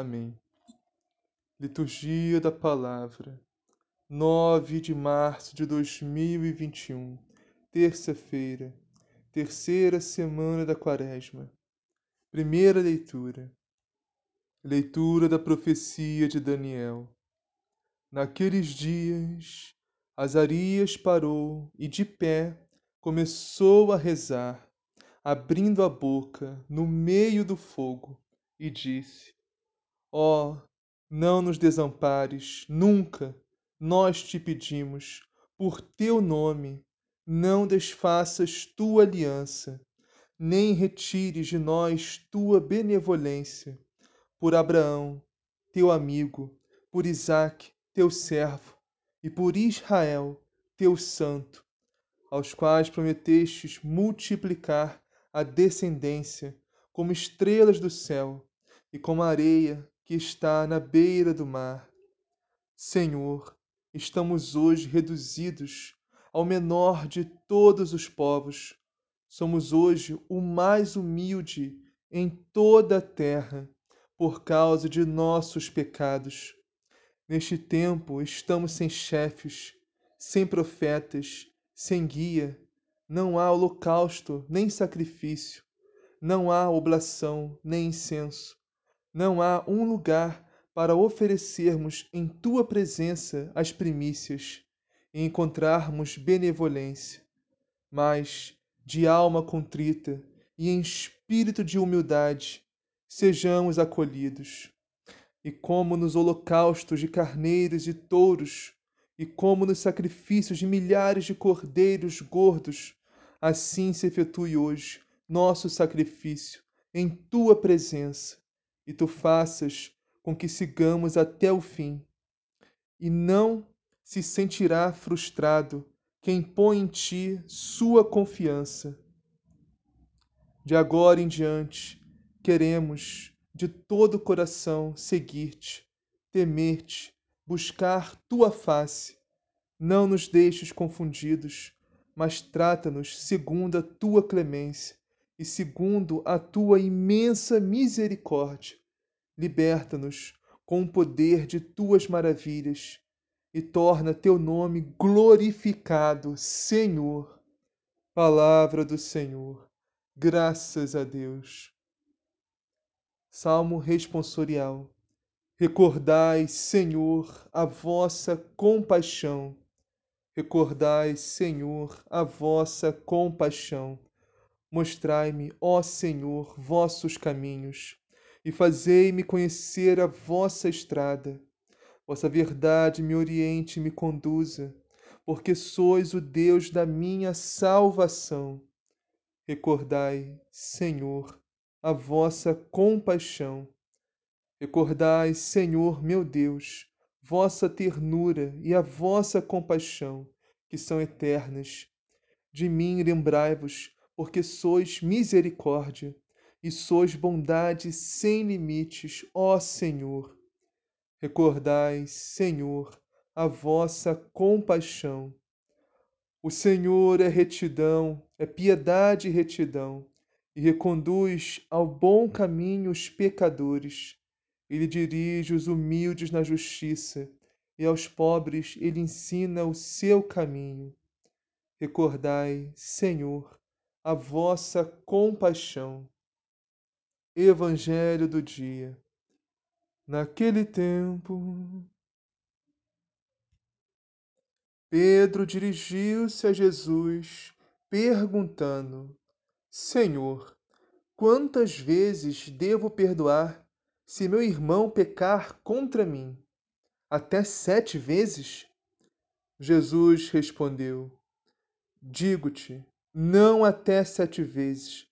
Amém. Liturgia da Palavra, 9 de março de 2021, terça-feira, terceira semana da Quaresma. Primeira leitura. Leitura da profecia de Daniel. Naqueles dias, Azarias parou e, de pé, começou a rezar, abrindo a boca no meio do fogo, e disse: Ó, oh, não nos desampares, nunca, nós te pedimos, por teu nome, não desfaças tua aliança, nem retires de nós tua benevolência, por Abraão, teu amigo, por Isaque, teu servo, e por Israel, teu santo, aos quais prometestes multiplicar a descendência como estrelas do céu e como areia que está na beira do mar. Senhor, estamos hoje reduzidos ao menor de todos os povos. Somos hoje o mais humilde em toda a terra por causa de nossos pecados. Neste tempo estamos sem chefes, sem profetas, sem guia. Não há holocausto nem sacrifício, não há oblação nem incenso não há um lugar para oferecermos em tua presença as primícias e encontrarmos benevolência, mas de alma contrita e em espírito de humildade sejamos acolhidos. E como nos holocaustos de carneiros e touros, e como nos sacrifícios de milhares de cordeiros gordos, assim se efetue hoje nosso sacrifício em tua presença e tu faças com que sigamos até o fim. E não se sentirá frustrado quem põe em ti sua confiança. De agora em diante, queremos de todo o coração seguir-te, temer-te, buscar tua face. Não nos deixes confundidos, mas trata-nos segundo a tua clemência e segundo a tua imensa misericórdia liberta-nos com o poder de tuas maravilhas e torna teu nome glorificado, Senhor. Palavra do Senhor. Graças a Deus. Salmo responsorial. Recordai, Senhor, a vossa compaixão. Recordai, Senhor, a vossa compaixão. Mostrai-me, ó Senhor, vossos caminhos e fazei-me conhecer a vossa estrada. Vossa verdade me oriente e me conduza, porque sois o Deus da minha salvação. Recordai, Senhor, a vossa compaixão. Recordai, Senhor meu Deus, vossa ternura e a vossa compaixão, que são eternas. De mim lembrai-vos, porque sois misericórdia e sois bondade sem limites, ó Senhor. Recordai, Senhor, a vossa compaixão. O Senhor é retidão, é piedade e retidão, e reconduz ao bom caminho os pecadores. Ele dirige os humildes na justiça, e aos pobres ele ensina o seu caminho. Recordai, Senhor, a vossa compaixão. Evangelho do dia. Naquele tempo, Pedro dirigiu-se a Jesus, perguntando: Senhor, quantas vezes devo perdoar se meu irmão pecar contra mim? Até sete vezes? Jesus respondeu: Digo-te, não até sete vezes,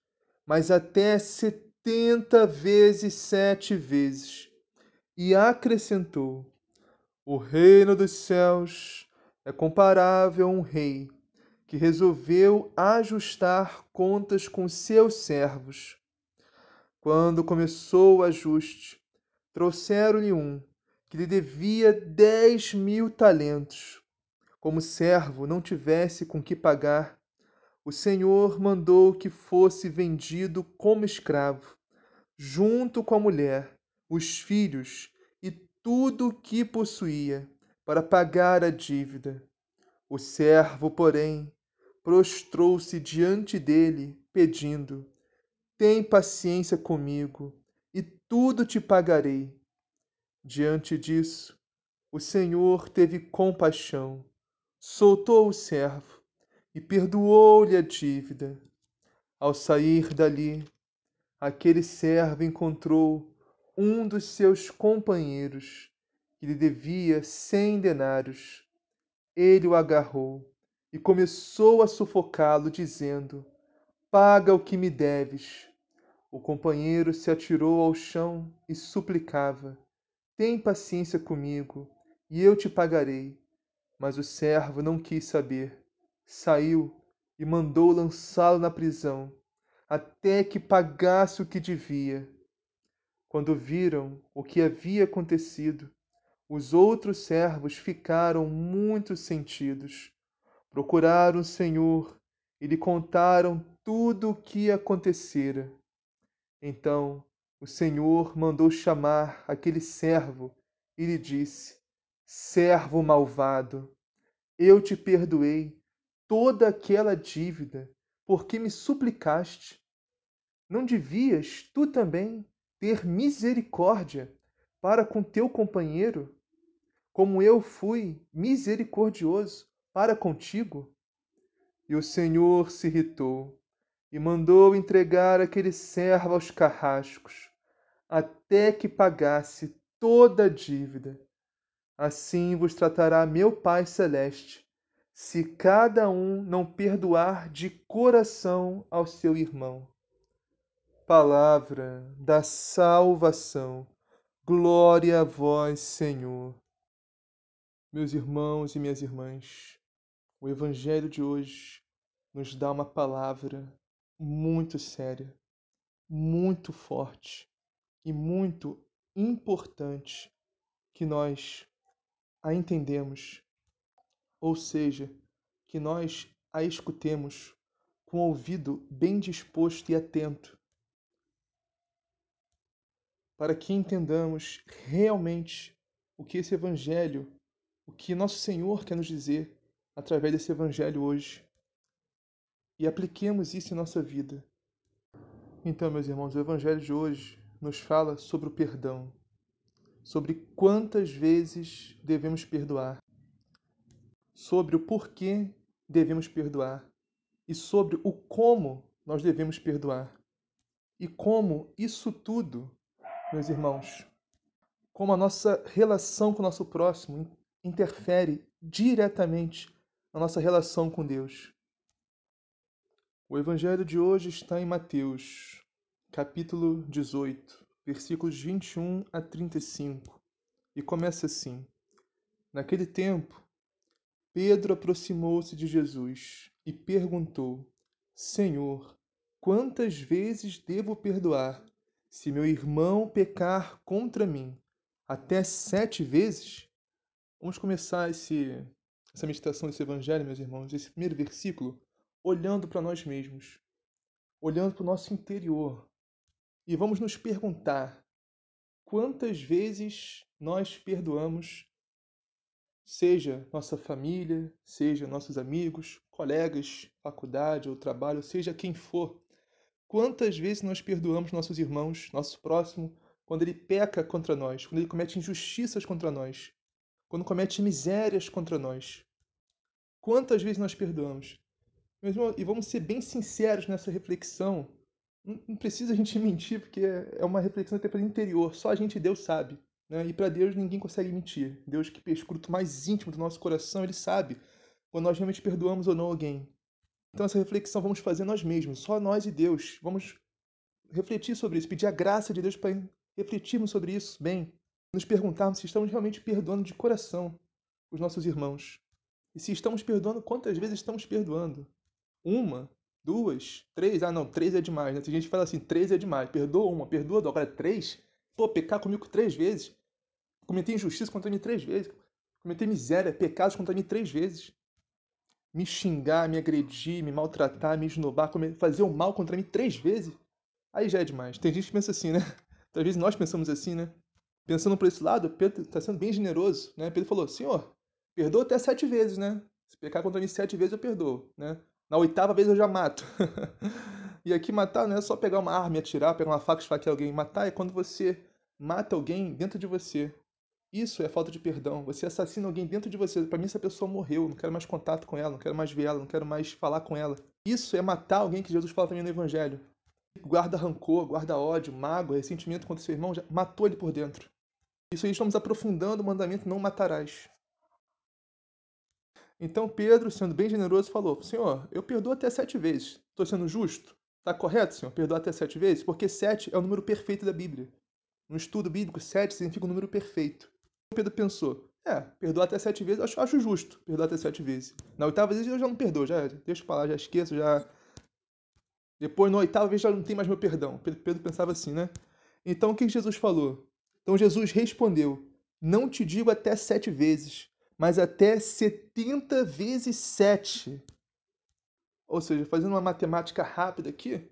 mas até setenta vezes sete vezes. E acrescentou: O reino dos céus é comparável a um rei que resolveu ajustar contas com seus servos. Quando começou o ajuste, trouxeram-lhe um que lhe devia dez mil talentos. Como o servo não tivesse com que pagar, o senhor mandou que fosse vendido como escravo, junto com a mulher, os filhos e tudo o que possuía, para pagar a dívida. O servo, porém, prostrou-se diante dele, pedindo: Tem paciência comigo, e tudo te pagarei. Diante disso, o Senhor teve compaixão soltou o servo e perdoou-lhe a dívida. Ao sair dali, aquele servo encontrou um dos seus companheiros que lhe devia cem denários. Ele o agarrou e começou a sufocá-lo, dizendo: Paga o que me deves. O companheiro se atirou ao chão e suplicava: Tem paciência comigo, e eu te pagarei. Mas o servo não quis saber. Saiu e mandou lançá-lo na prisão, até que pagasse o que devia. Quando viram o que havia acontecido, os outros servos ficaram muito sentidos. Procuraram o Senhor e lhe contaram tudo o que acontecera. Então o Senhor mandou chamar aquele servo e lhe disse: Servo malvado, eu te perdoei toda aquela dívida, porque me suplicaste. Não devias tu também ter misericórdia para com teu companheiro, como eu fui misericordioso para contigo? E o Senhor se irritou e mandou entregar aquele servo aos carrascos, até que pagasse toda a dívida. Assim vos tratará meu Pai Celeste, se cada um não perdoar de coração ao seu irmão. Palavra da salvação. Glória a vós, Senhor. Meus irmãos e minhas irmãs, o Evangelho de hoje nos dá uma palavra muito séria, muito forte e muito importante que nós a entendemos, ou seja, que nós a escutemos com o ouvido bem disposto e atento, para que entendamos realmente o que esse Evangelho, o que nosso Senhor quer nos dizer através desse Evangelho hoje. E apliquemos isso em nossa vida. Então, meus irmãos, o Evangelho de hoje nos fala sobre o perdão, sobre quantas vezes devemos perdoar, sobre o porquê devemos perdoar e sobre o como nós devemos perdoar. E como isso tudo, meus irmãos, como a nossa relação com o nosso próximo interfere diretamente na nossa relação com Deus. O evangelho de hoje está em Mateus, capítulo 18, versículos 21 a 35, e começa assim: Naquele tempo, Pedro aproximou-se de Jesus e perguntou: Senhor, quantas vezes devo perdoar se meu irmão pecar contra mim? até sete vezes, vamos começar esse, essa meditação desse evangelho, meus irmãos, esse primeiro versículo, olhando para nós mesmos, olhando para o nosso interior. E vamos nos perguntar quantas vezes nós perdoamos, seja nossa família, seja nossos amigos, colegas, faculdade ou trabalho, seja quem for. Quantas vezes nós perdoamos nossos irmãos, nosso próximo, quando ele peca contra nós, quando ele comete injustiças contra nós, quando comete misérias contra nós? Quantas vezes nós perdoamos? e vamos ser bem sinceros nessa reflexão não precisa a gente mentir, porque é uma reflexão até para o interior. Só a gente e Deus sabe. Né? E para Deus ninguém consegue mentir. Deus que perscruta o mais íntimo do nosso coração, Ele sabe quando nós realmente perdoamos ou não alguém. Então essa reflexão vamos fazer nós mesmos, só nós e Deus. Vamos refletir sobre isso, pedir a graça de Deus para refletirmos sobre isso bem. Nos perguntarmos se estamos realmente perdoando de coração os nossos irmãos. E se estamos perdoando, quantas vezes estamos perdoando? Uma, duas, três. Ah, não, três é demais, né? Tem gente que fala assim, três é demais. Perdoa uma, perdoa duas. Agora, três? Pô, pecar comigo três vezes. Cometer injustiça contra mim três vezes. Cometer miséria, pecados contra mim três vezes. Me xingar, me agredir, me maltratar, me esnobar, fazer o mal contra mim três vezes. Aí já é demais. Tem gente que pensa assim, né? Às vezes nós pensamos assim, né? Pensando por esse lado, Pedro está sendo bem generoso, né? Pedro falou, Senhor, perdoa até sete vezes, né? Se pecar contra mim sete vezes, eu perdoo, né? Na oitava vez eu já mato. e aqui matar não é só pegar uma arma e atirar, pegar uma faca e esfaquear alguém. Matar é quando você mata alguém dentro de você. Isso é falta de perdão. Você assassina alguém dentro de você. Para mim, essa pessoa morreu. Não quero mais contato com ela, não quero mais ver ela, não quero mais falar com ela. Isso é matar alguém que Jesus fala também no Evangelho. Guarda rancor, guarda ódio, mágoa, ressentimento contra seu irmão, já matou ele por dentro. Isso aí estamos aprofundando o mandamento não matarás. Então Pedro, sendo bem generoso, falou: Senhor, eu perdoo até sete vezes. Estou sendo justo? Está correto, Senhor? Perdoar até sete vezes? Porque sete é o número perfeito da Bíblia. No estudo bíblico, sete significa o número perfeito. Pedro pensou: é, perdoar até sete vezes, acho, acho justo perdoar até sete vezes. Na oitava vez eu já não perdoo, já deixa pra lá, já esqueço, já. Depois, na oitava vez, já não tem mais meu perdão. Pedro, Pedro pensava assim, né? Então o que Jesus falou? Então Jesus respondeu: Não te digo até sete vezes, mas até 70 vezes 7. Ou seja, fazendo uma matemática rápida aqui,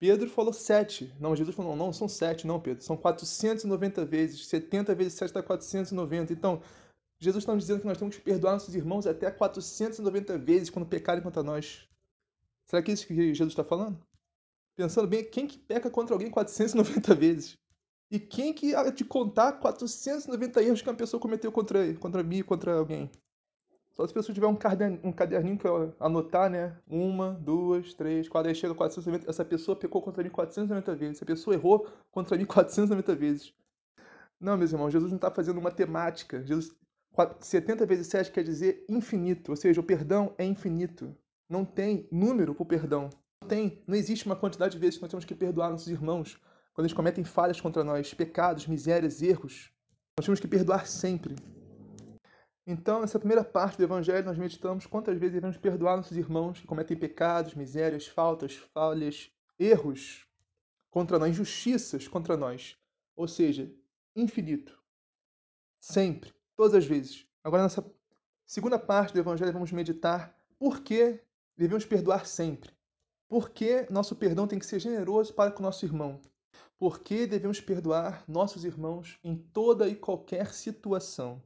Pedro falou 7. Não, Jesus falou, não, não são 7, não, Pedro. São 490 vezes. 70 vezes 7 dá 490. Então, Jesus está nos dizendo que nós temos que perdoar nossos irmãos até 490 vezes quando pecarem contra nós. Será que é isso que Jesus está falando? Pensando bem, quem que peca contra alguém 490 vezes? E quem que há de contar 490 erros que uma pessoa cometeu contra, contra mim, contra alguém? Só se a pessoa tiver um caderninho, um caderninho que eu anotar, né? Uma, duas, três, quatro, aí chega 490. Essa pessoa pecou contra mim 490 vezes. Essa pessoa errou contra mim 490 vezes. Não, meus irmãos, Jesus não está fazendo matemática. Jesus, 70 vezes 7 quer dizer infinito, ou seja, o perdão é infinito. Não tem número para o perdão. Não, tem, não existe uma quantidade de vezes que nós temos que perdoar nossos irmãos quando eles cometem falhas contra nós, pecados, misérias, erros, nós temos que perdoar sempre. Então, nessa primeira parte do Evangelho, nós meditamos quantas vezes devemos perdoar nossos irmãos que cometem pecados, misérias, faltas, falhas, erros contra nós, injustiças contra nós. Ou seja, infinito. Sempre, todas as vezes. Agora, nessa segunda parte do Evangelho, vamos meditar por que devemos perdoar sempre. Por que nosso perdão tem que ser generoso para com nosso irmão? Por que devemos perdoar nossos irmãos em toda e qualquer situação?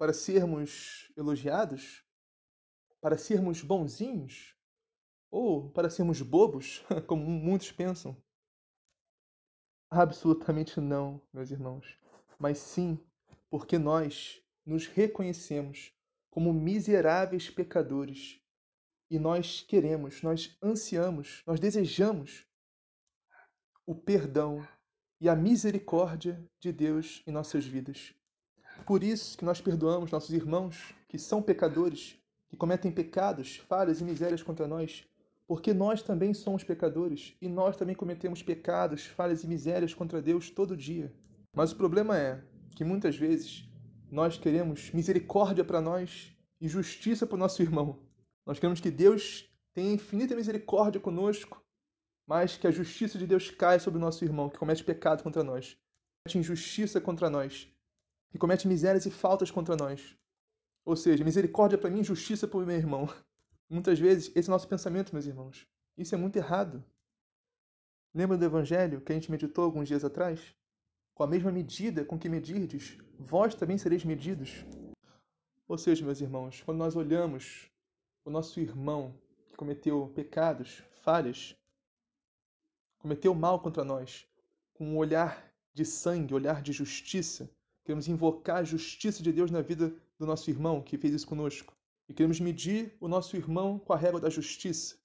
Para sermos elogiados? Para sermos bonzinhos? Ou para sermos bobos, como muitos pensam? Absolutamente não, meus irmãos. Mas sim porque nós nos reconhecemos como miseráveis pecadores e nós queremos, nós ansiamos, nós desejamos o perdão e a misericórdia de Deus em nossas vidas. Por isso que nós perdoamos nossos irmãos que são pecadores, que cometem pecados, falhas e misérias contra nós, porque nós também somos pecadores e nós também cometemos pecados, falhas e misérias contra Deus todo dia. Mas o problema é que muitas vezes nós queremos misericórdia para nós e justiça para o nosso irmão. Nós queremos que Deus tenha infinita misericórdia conosco mas que a justiça de Deus caia sobre o nosso irmão que comete pecado contra nós. comete injustiça contra nós, que comete misérias e faltas contra nós. Ou seja, misericórdia para mim, justiça para o meu irmão. Muitas vezes esse é o nosso pensamento, meus irmãos. Isso é muito errado. Lembra do evangelho que a gente meditou alguns dias atrás? Com a mesma medida com que medirdes, vós também sereis medidos. Ou seja, meus irmãos, quando nós olhamos o nosso irmão que cometeu pecados, falhas, cometeu mal contra nós, com um olhar de sangue, olhar de justiça, queremos invocar a justiça de Deus na vida do nosso irmão que fez isso conosco. E queremos medir o nosso irmão com a régua da justiça.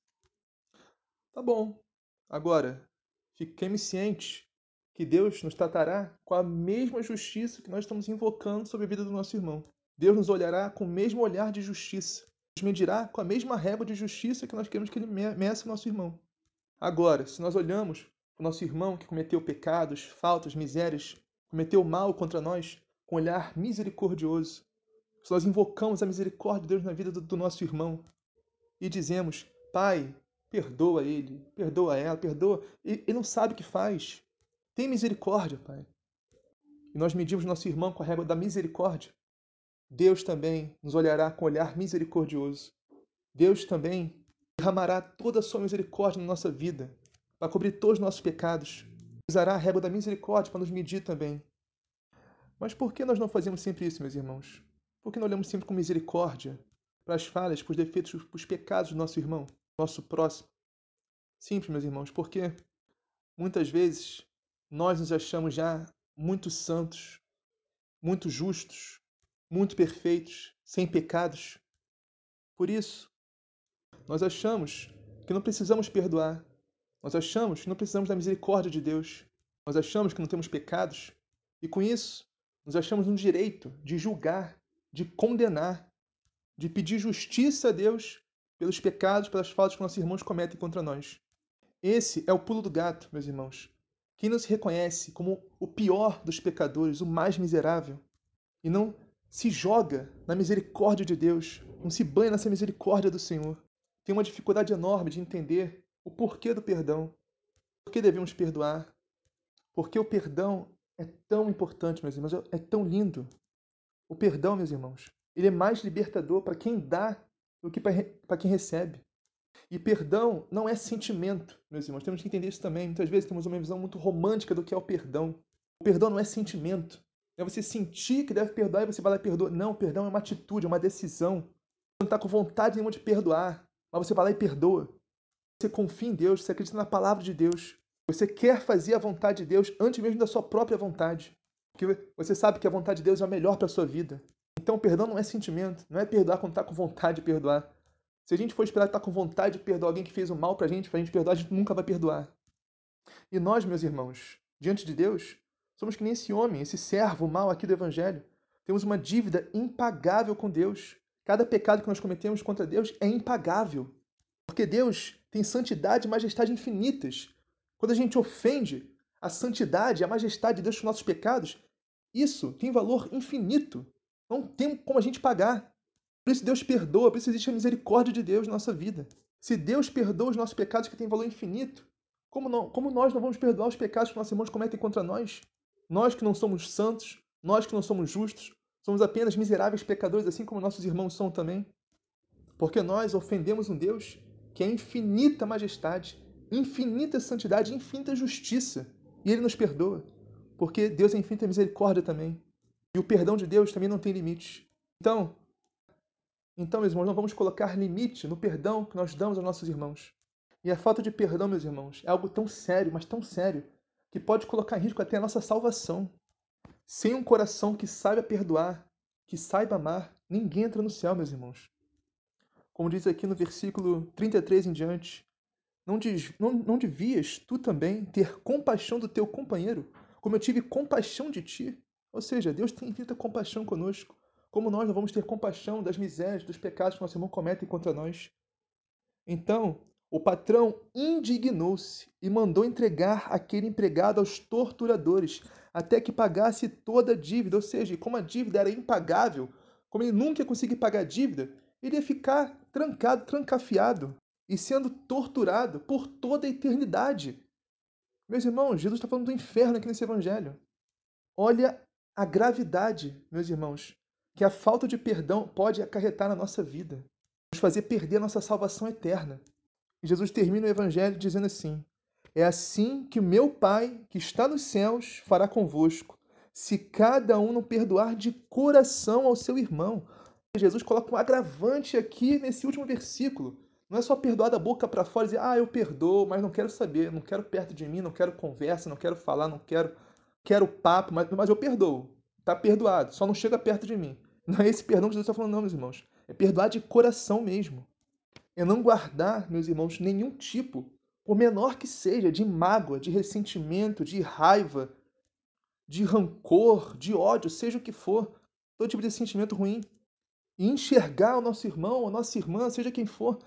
Tá bom. Agora, fiquemos cientes que Deus nos tratará com a mesma justiça que nós estamos invocando sobre a vida do nosso irmão. Deus nos olhará com o mesmo olhar de justiça. Nos medirá com a mesma régua de justiça que nós queremos que ele meça o nosso irmão. Agora, se nós olhamos o nosso irmão que cometeu pecados, faltas, misérias, cometeu mal contra nós, com olhar misericordioso, se nós invocamos a misericórdia de Deus na vida do, do nosso irmão e dizemos, Pai, perdoa ele, perdoa ela, perdoa, ele, ele não sabe o que faz. Tem misericórdia, Pai. E nós medimos nosso irmão com a régua da misericórdia. Deus também nos olhará com olhar misericordioso. Deus também derramará toda a sua misericórdia na nossa vida, para cobrir todos os nossos pecados. Usará a régua da misericórdia para nos medir também. Mas por que nós não fazemos sempre isso, meus irmãos? Por que não olhamos sempre com misericórdia para as falhas, para os defeitos, para os pecados do nosso irmão, nosso próximo? Simples, meus irmãos, porque muitas vezes nós nos achamos já muito santos, muito justos, muito perfeitos, sem pecados. Por isso, nós achamos que não precisamos perdoar, nós achamos que não precisamos da misericórdia de Deus. Nós achamos que não temos pecados. E com isso, nos achamos no direito de julgar, de condenar, de pedir justiça a Deus pelos pecados, pelas faltas que nossos irmãos cometem contra nós. Esse é o pulo do gato, meus irmãos. Quem não se reconhece como o pior dos pecadores, o mais miserável, e não se joga na misericórdia de Deus, não se banha nessa misericórdia do Senhor, tem uma dificuldade enorme de entender o porquê do perdão. Por que devemos perdoar? Porque o perdão é tão importante, meus irmãos, é tão lindo. O perdão, meus irmãos, ele é mais libertador para quem dá do que para quem recebe. E perdão não é sentimento, meus irmãos. Temos que entender isso também. Muitas vezes temos uma visão muito romântica do que é o perdão. O perdão não é sentimento. É você sentir que deve perdoar e você vai lá e perdoa. Não, o perdão é uma atitude, é uma decisão. Você não está com vontade nenhuma de perdoar, mas você vai lá e perdoa. Você confia em Deus, você acredita na palavra de Deus. Você quer fazer a vontade de Deus antes mesmo da sua própria vontade. Porque você sabe que a vontade de Deus é a melhor para a sua vida. Então, perdão não é sentimento, não é perdoar quando está com vontade de perdoar. Se a gente for esperar estar tá com vontade de perdoar alguém que fez um mal para a gente, para a gente perdoar, a gente nunca vai perdoar. E nós, meus irmãos, diante de Deus, somos que nem esse homem, esse servo mal aqui do Evangelho. Temos uma dívida impagável com Deus. Cada pecado que nós cometemos contra Deus é impagável. Porque Deus tem santidade e majestade infinitas. Quando a gente ofende a santidade, a majestade de Deus com nossos pecados, isso tem valor infinito. Não tem como a gente pagar. Por isso Deus perdoa, por isso existe a misericórdia de Deus na nossa vida. Se Deus perdoa os nossos pecados que têm valor infinito, como, não, como nós não vamos perdoar os pecados que nossos irmãos cometem contra nós? Nós que não somos santos, nós que não somos justos, somos apenas miseráveis pecadores, assim como nossos irmãos são também. Porque nós ofendemos um Deus que é infinita majestade, infinita santidade, infinita justiça. E Ele nos perdoa, porque Deus é infinita misericórdia também. E o perdão de Deus também não tem limites. Então, então, meus irmãos, não vamos colocar limite no perdão que nós damos aos nossos irmãos. E a falta de perdão, meus irmãos, é algo tão sério, mas tão sério, que pode colocar em risco até a nossa salvação. Sem um coração que saiba perdoar, que saiba amar, ninguém entra no céu, meus irmãos como diz aqui no versículo 33 em diante, não, não, não devias tu também ter compaixão do teu companheiro, como eu tive compaixão de ti? Ou seja, Deus tem infinita compaixão conosco. Como nós não vamos ter compaixão das misérias, dos pecados que nosso irmão comete contra nós? Então, o patrão indignou-se e mandou entregar aquele empregado aos torturadores, até que pagasse toda a dívida. Ou seja, como a dívida era impagável, como ele nunca ia conseguir pagar a dívida, ele ia ficar trancado, trancafiado e sendo torturado por toda a eternidade. Meus irmãos, Jesus está falando do inferno aqui nesse evangelho. Olha a gravidade, meus irmãos, que a falta de perdão pode acarretar na nossa vida, nos fazer perder a nossa salvação eterna. E Jesus termina o evangelho dizendo assim: É assim que o meu Pai, que está nos céus, fará convosco, se cada um não perdoar de coração ao seu irmão. Jesus coloca um agravante aqui nesse último versículo. Não é só perdoar da boca para fora e dizer, ah, eu perdoo, mas não quero saber, não quero perto de mim, não quero conversa, não quero falar, não quero, quero papo, mas, mas eu perdoo. Está perdoado, só não chega perto de mim. Não é esse perdão que Jesus está falando, não, meus irmãos. É perdoar de coração mesmo. É não guardar, meus irmãos, nenhum tipo, por menor que seja, de mágoa, de ressentimento, de raiva, de rancor, de ódio, seja o que for, todo tipo de sentimento ruim. E enxergar o nosso irmão, a nossa irmã, seja quem for,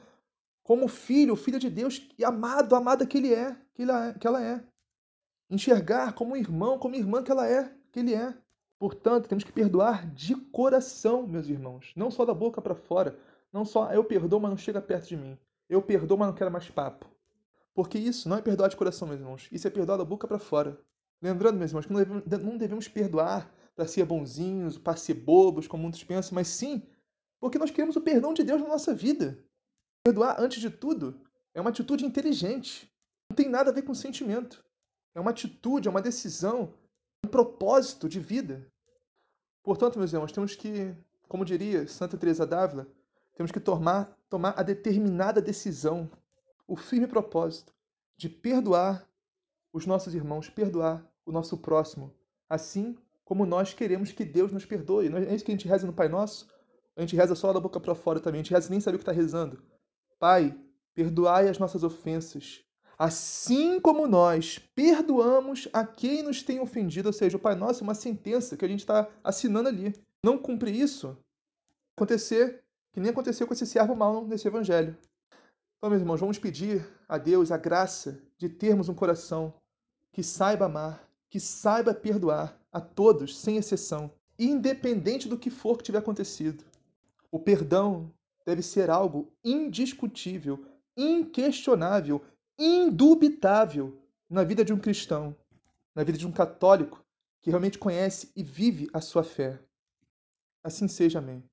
como filho, filho de Deus, e amado, amada que ele é, é. Que ela é. Enxergar como irmão, como irmã que ela é, que ele é. Portanto, temos que perdoar de coração, meus irmãos, não só da boca para fora, não só eu perdoo, mas não chega perto de mim. Eu perdoo, mas não quero mais papo. Porque isso não é perdoar de coração, meus irmãos. Isso é perdoar da boca para fora. Lembrando, meus irmãos, que não devemos, não devemos perdoar para ser bonzinhos, para ser bobos, como muitos pensam, mas sim porque nós queremos o perdão de Deus na nossa vida. Perdoar, antes de tudo, é uma atitude inteligente. Não tem nada a ver com sentimento. É uma atitude, é uma decisão, um propósito de vida. Portanto, meus irmãos, temos que, como diria Santa Teresa d'Ávila, temos que tomar, tomar a determinada decisão, o firme propósito de perdoar os nossos irmãos, perdoar o nosso próximo, assim como nós queremos que Deus nos perdoe. É isso que a gente reza no Pai Nosso? A gente reza só da boca para fora também, a gente reza nem sabe o que está rezando. Pai, perdoai as nossas ofensas, assim como nós perdoamos a quem nos tem ofendido, ou seja, o Pai Nosso é uma sentença que a gente está assinando ali. Não cumprir isso, acontecer que nem aconteceu com esse servo mau nesse evangelho. Então, meus irmãos, vamos pedir a Deus a graça de termos um coração que saiba amar, que saiba perdoar a todos, sem exceção, independente do que for que tiver acontecido. O perdão deve ser algo indiscutível, inquestionável, indubitável na vida de um cristão, na vida de um católico que realmente conhece e vive a sua fé. Assim seja, amém.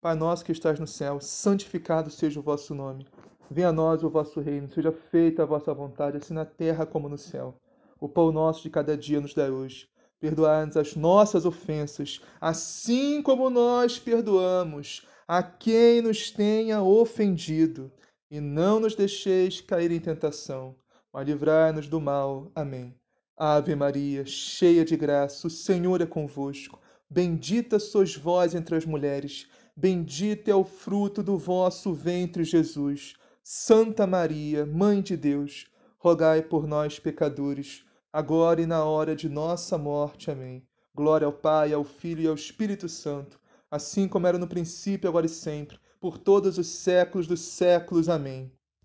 Pai nosso que estás no céu, santificado seja o vosso nome. Venha a nós o vosso reino, seja feita a vossa vontade, assim na terra como no céu. O pão nosso de cada dia nos dá hoje. Perdoai-nos as nossas ofensas, assim como nós perdoamos a quem nos tenha ofendido e não nos deixeis cair em tentação, mas livrai-nos do mal. Amém. Ave Maria, cheia de graça, o Senhor é convosco. Bendita sois vós entre as mulheres, bendito é o fruto do vosso ventre, Jesus. Santa Maria, Mãe de Deus, rogai por nós, pecadores, agora e na hora de nossa morte. Amém. Glória ao Pai, ao Filho e ao Espírito Santo, assim como era no princípio, agora e sempre por todos os séculos dos séculos. Amém.